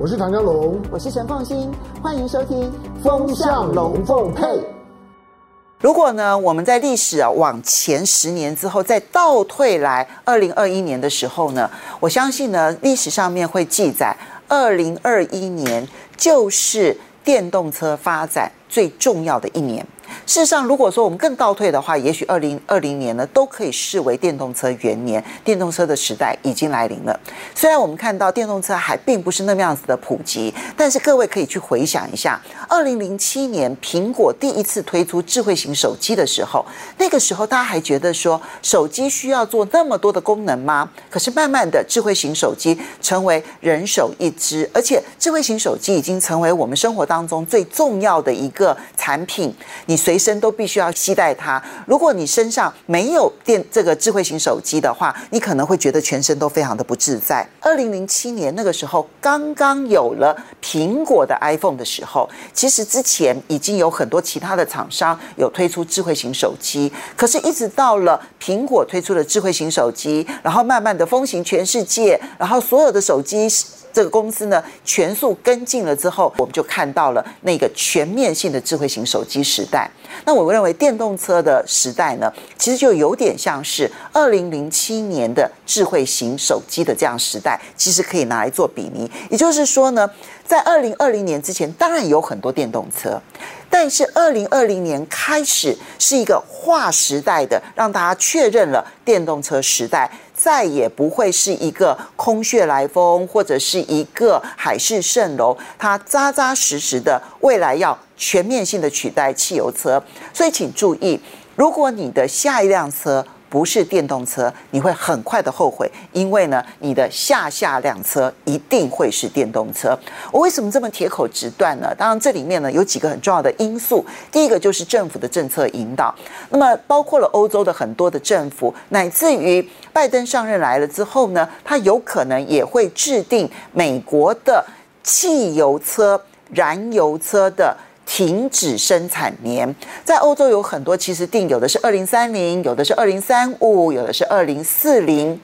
我是唐江龙，我是陈凤新，欢迎收听《风向龙凤配》。如果呢，我们在历史啊往前十年之后再倒退来二零二一年的时候呢，我相信呢，历史上面会记载二零二一年就是电动车发展最重要的一年。事实上，如果说我们更倒退的话，也许二零二零年呢都可以视为电动车元年，电动车的时代已经来临了。虽然我们看到电动车还并不是那么样子的普及，但是各位可以去回想一下，二零零七年苹果第一次推出智慧型手机的时候，那个时候大家还觉得说手机需要做那么多的功能吗？可是慢慢的，智慧型手机成为人手一支，而且智慧型手机已经成为我们生活当中最重要的一个产品。你随身都必须要携带它。如果你身上没有电这个智慧型手机的话，你可能会觉得全身都非常的不自在。二零零七年那个时候，刚刚有了苹果的 iPhone 的时候，其实之前已经有很多其他的厂商有推出智慧型手机，可是，一直到了苹果推出了智慧型手机，然后慢慢的风行全世界，然后所有的手机。这个公司呢，全速跟进了之后，我们就看到了那个全面性的智慧型手机时代。那我认为电动车的时代呢，其实就有点像是二零零七年的智慧型手机的这样时代，其实可以拿来做比拟。也就是说呢，在二零二零年之前，当然有很多电动车。但是，二零二零年开始是一个划时代的，让大家确认了电动车时代再也不会是一个空穴来风，或者是一个海市蜃楼，它扎扎实实的未来要全面性的取代汽油车。所以，请注意，如果你的下一辆车，不是电动车，你会很快的后悔，因为呢，你的下下辆车一定会是电动车。我为什么这么铁口直断呢？当然，这里面呢有几个很重要的因素。第一个就是政府的政策引导，那么包括了欧洲的很多的政府，乃至于拜登上任来了之后呢，他有可能也会制定美国的汽油车、燃油车的。停止生产年，在欧洲有很多，其实定有的是二零三零，有的是二零三五，有的是二零四零。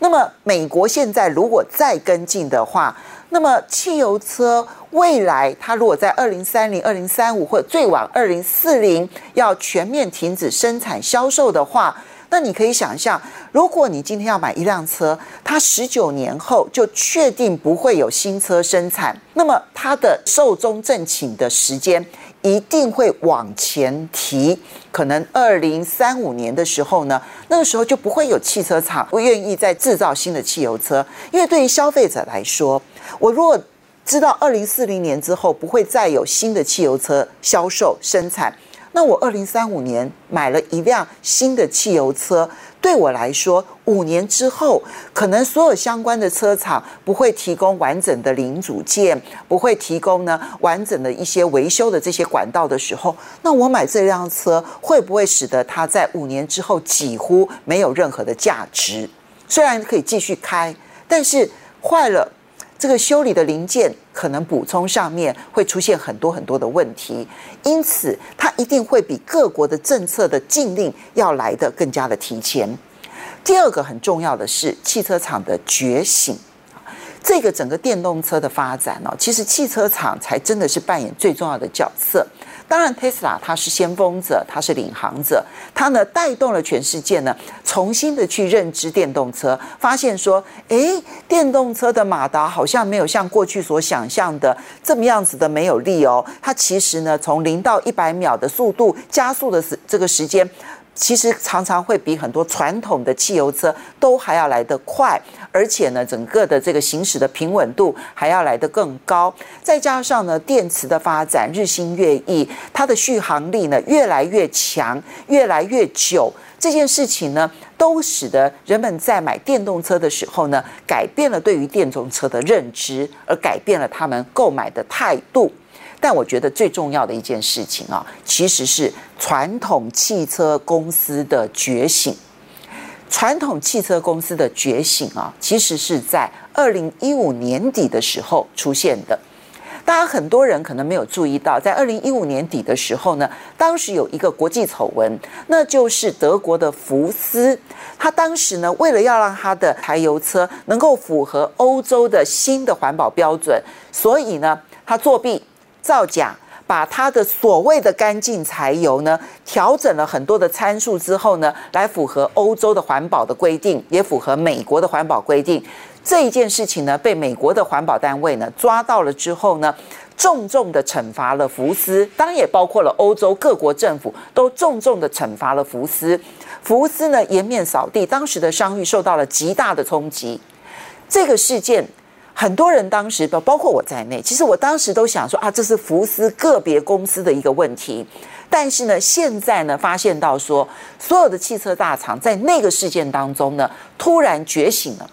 那么美国现在如果再跟进的话，那么汽油车未来它如果在二零三零、二零三五或者最晚二零四零要全面停止生产销售的话。那你可以想象，如果你今天要买一辆车，它十九年后就确定不会有新车生产，那么它的寿终正寝的时间一定会往前提，可能二零三五年的时候呢，那个时候就不会有汽车厂不愿意再制造新的汽油车，因为对于消费者来说，我如果知道二零四零年之后不会再有新的汽油车销售生产。那我二零三五年买了一辆新的汽油车，对我来说，五年之后，可能所有相关的车厂不会提供完整的零组件，不会提供呢完整的一些维修的这些管道的时候，那我买这辆车会不会使得它在五年之后几乎没有任何的价值？虽然可以继续开，但是坏了。这个修理的零件可能补充上面会出现很多很多的问题，因此它一定会比各国的政策的禁令要来得更加的提前。第二个很重要的是汽车厂的觉醒，这个整个电动车的发展呢，其实汽车厂才真的是扮演最重要的角色。当然，Tesla 它是先锋者，它是领航者，它呢带动了全世界呢重新的去认知电动车，发现说，哎，电动车的马达好像没有像过去所想象的这么样子的没有力哦，它其实呢从零到一百秒的速度加速的时这个时间。其实常常会比很多传统的汽油车都还要来得快，而且呢，整个的这个行驶的平稳度还要来得更高。再加上呢，电池的发展日新月异，它的续航力呢越来越强，越来越久。这件事情呢，都使得人们在买电动车的时候呢，改变了对于电动车的认知，而改变了他们购买的态度。但我觉得最重要的一件事情啊，其实是传统汽车公司的觉醒。传统汽车公司的觉醒啊，其实是在二零一五年底的时候出现的。大家很多人可能没有注意到，在二零一五年底的时候呢，当时有一个国际丑闻，那就是德国的福斯，他当时呢，为了要让他的柴油车能够符合欧洲的新的环保标准，所以呢，他作弊造假。把它的所谓的干净柴油呢，调整了很多的参数之后呢，来符合欧洲的环保的规定，也符合美国的环保规定。这一件事情呢，被美国的环保单位呢抓到了之后呢，重重的惩罚了福斯，当然也包括了欧洲各国政府都重重的惩罚了福斯。福斯呢颜面扫地，当时的商誉受到了极大的冲击。这个事件。很多人当时包括我在内，其实我当时都想说啊，这是福斯个别公司的一个问题。但是呢，现在呢，发现到说，所有的汽车大厂在那个事件当中呢，突然觉醒了。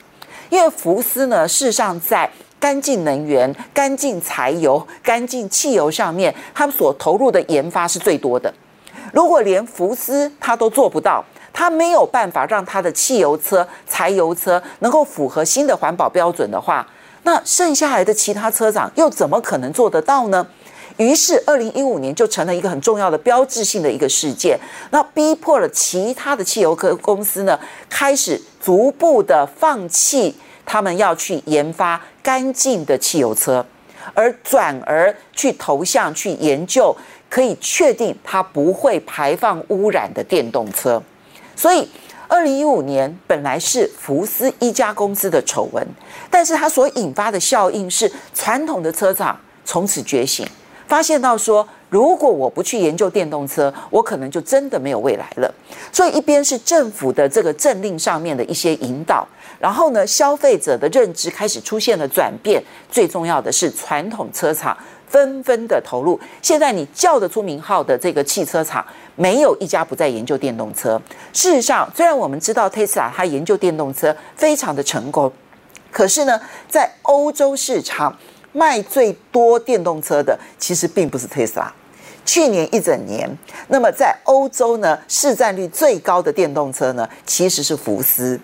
因为福斯呢，事实上在干净能源、干净柴油、干净汽油上面，他们所投入的研发是最多的。如果连福斯他都做不到，他没有办法让他的汽油车、柴油车能够符合新的环保标准的话，那剩下来的其他车厂又怎么可能做得到呢？于是，二零一五年就成了一个很重要的标志性的一个事件，那逼迫了其他的汽油科公司呢，开始逐步的放弃他们要去研发干净的汽油车，而转而去投向去研究可以确定它不会排放污染的电动车，所以。二零一五年本来是福斯一家公司的丑闻，但是它所引发的效应是传统的车厂从此觉醒，发现到说，如果我不去研究电动车，我可能就真的没有未来了。所以一边是政府的这个政令上面的一些引导，然后呢，消费者的认知开始出现了转变，最重要的是传统车厂纷纷的投入。现在你叫得出名号的这个汽车厂。没有一家不在研究电动车。事实上，虽然我们知道特斯拉它研究电动车非常的成功，可是呢，在欧洲市场卖最多电动车的其实并不是特斯拉。去年一整年，那么在欧洲呢，市占率最高的电动车呢，其实是福斯。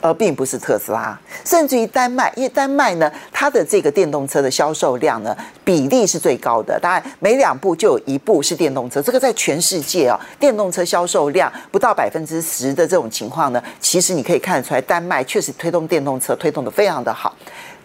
而并不是特斯拉，甚至于丹麦，因为丹麦呢，它的这个电动车的销售量呢，比例是最高的，当然每两部就有一部是电动车。这个在全世界啊，电动车销售量不到百分之十的这种情况呢，其实你可以看得出来，丹麦确实推动电动车推动的非常的好。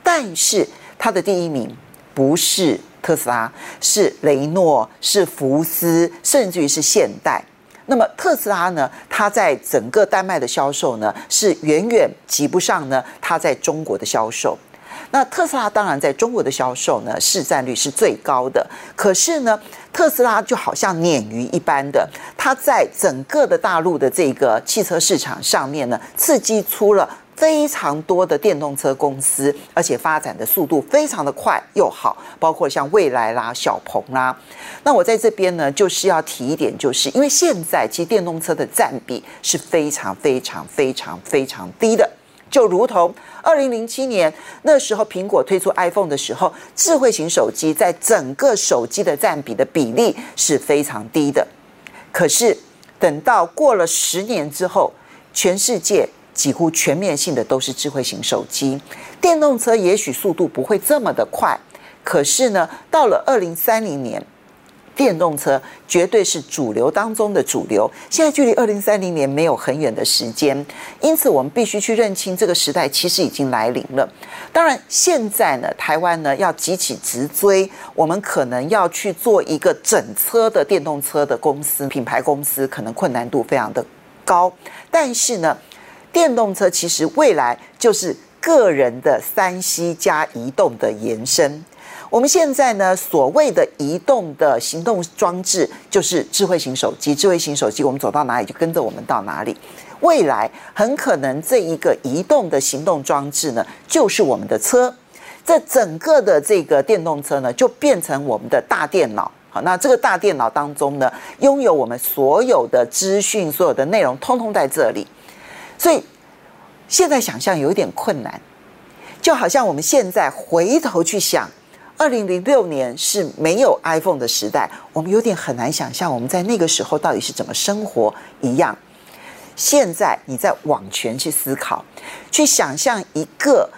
但是它的第一名不是特斯拉，是雷诺，是福斯，甚至于是现代。那么特斯拉呢，它在整个丹麦的销售呢，是远远及不上呢它在中国的销售。那特斯拉当然在中国的销售呢，市占率是最高的。可是呢，特斯拉就好像鲶鱼一般的，它在整个的大陆的这个汽车市场上面呢，刺激出了。非常多的电动车公司，而且发展的速度非常的快又好，包括像蔚来啦、小鹏啦。那我在这边呢，就是要提一点，就是因为现在其实电动车的占比是非常非常非常非常低的，就如同二零零七年那时候苹果推出 iPhone 的时候，智慧型手机在整个手机的占比的比例是非常低的。可是等到过了十年之后，全世界。几乎全面性的都是智慧型手机，电动车也许速度不会这么的快，可是呢，到了二零三零年，电动车绝对是主流当中的主流。现在距离二零三零年没有很远的时间，因此我们必须去认清这个时代其实已经来临了。当然，现在呢，台湾呢要急起直追，我们可能要去做一个整车的电动车的公司品牌公司，可能困难度非常的高，但是呢。电动车其实未来就是个人的三 C 加移动的延伸。我们现在呢，所谓的移动的行动装置就是智慧型手机。智慧型手机，我们走到哪里就跟着我们到哪里。未来很可能这一个移动的行动装置呢，就是我们的车。这整个的这个电动车呢，就变成我们的大电脑。好，那这个大电脑当中呢，拥有我们所有的资讯、所有的内容，通通在这里。所以现在想象有一点困难，就好像我们现在回头去想，二零零六年是没有 iPhone 的时代，我们有点很难想象我们在那个时候到底是怎么生活一样。现在你在往前去思考，去想象一个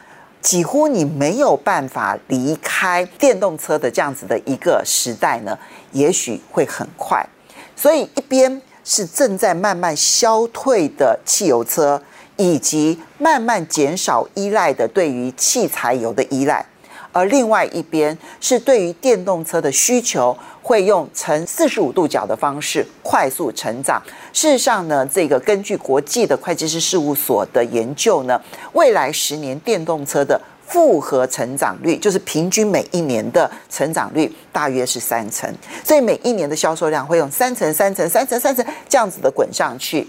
几乎你没有办法离开电动车的这样子的一个时代呢，也许会很快。所以一边是正在慢慢消退的汽油车，以及慢慢减少依赖的对于汽柴油的依赖。而另外一边是对于电动车的需求会用呈四十五度角的方式快速成长。事实上呢，这个根据国际的会计师事务所的研究呢，未来十年电动车的复合成长率，就是平均每一年的成长率大约是三成，所以每一年的销售量会用三成、三成、三成、三成这样子的滚上去。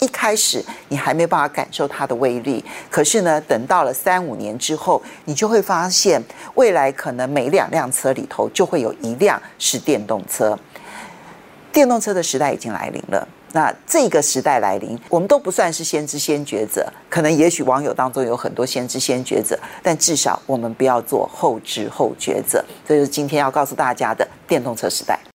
一开始你还没办法感受它的威力，可是呢，等到了三五年之后，你就会发现，未来可能每两辆车里头就会有一辆是电动车。电动车的时代已经来临了。那这个时代来临，我们都不算是先知先觉者，可能也许网友当中有很多先知先觉者，但至少我们不要做后知后觉者。这就是今天要告诉大家的电动车时代。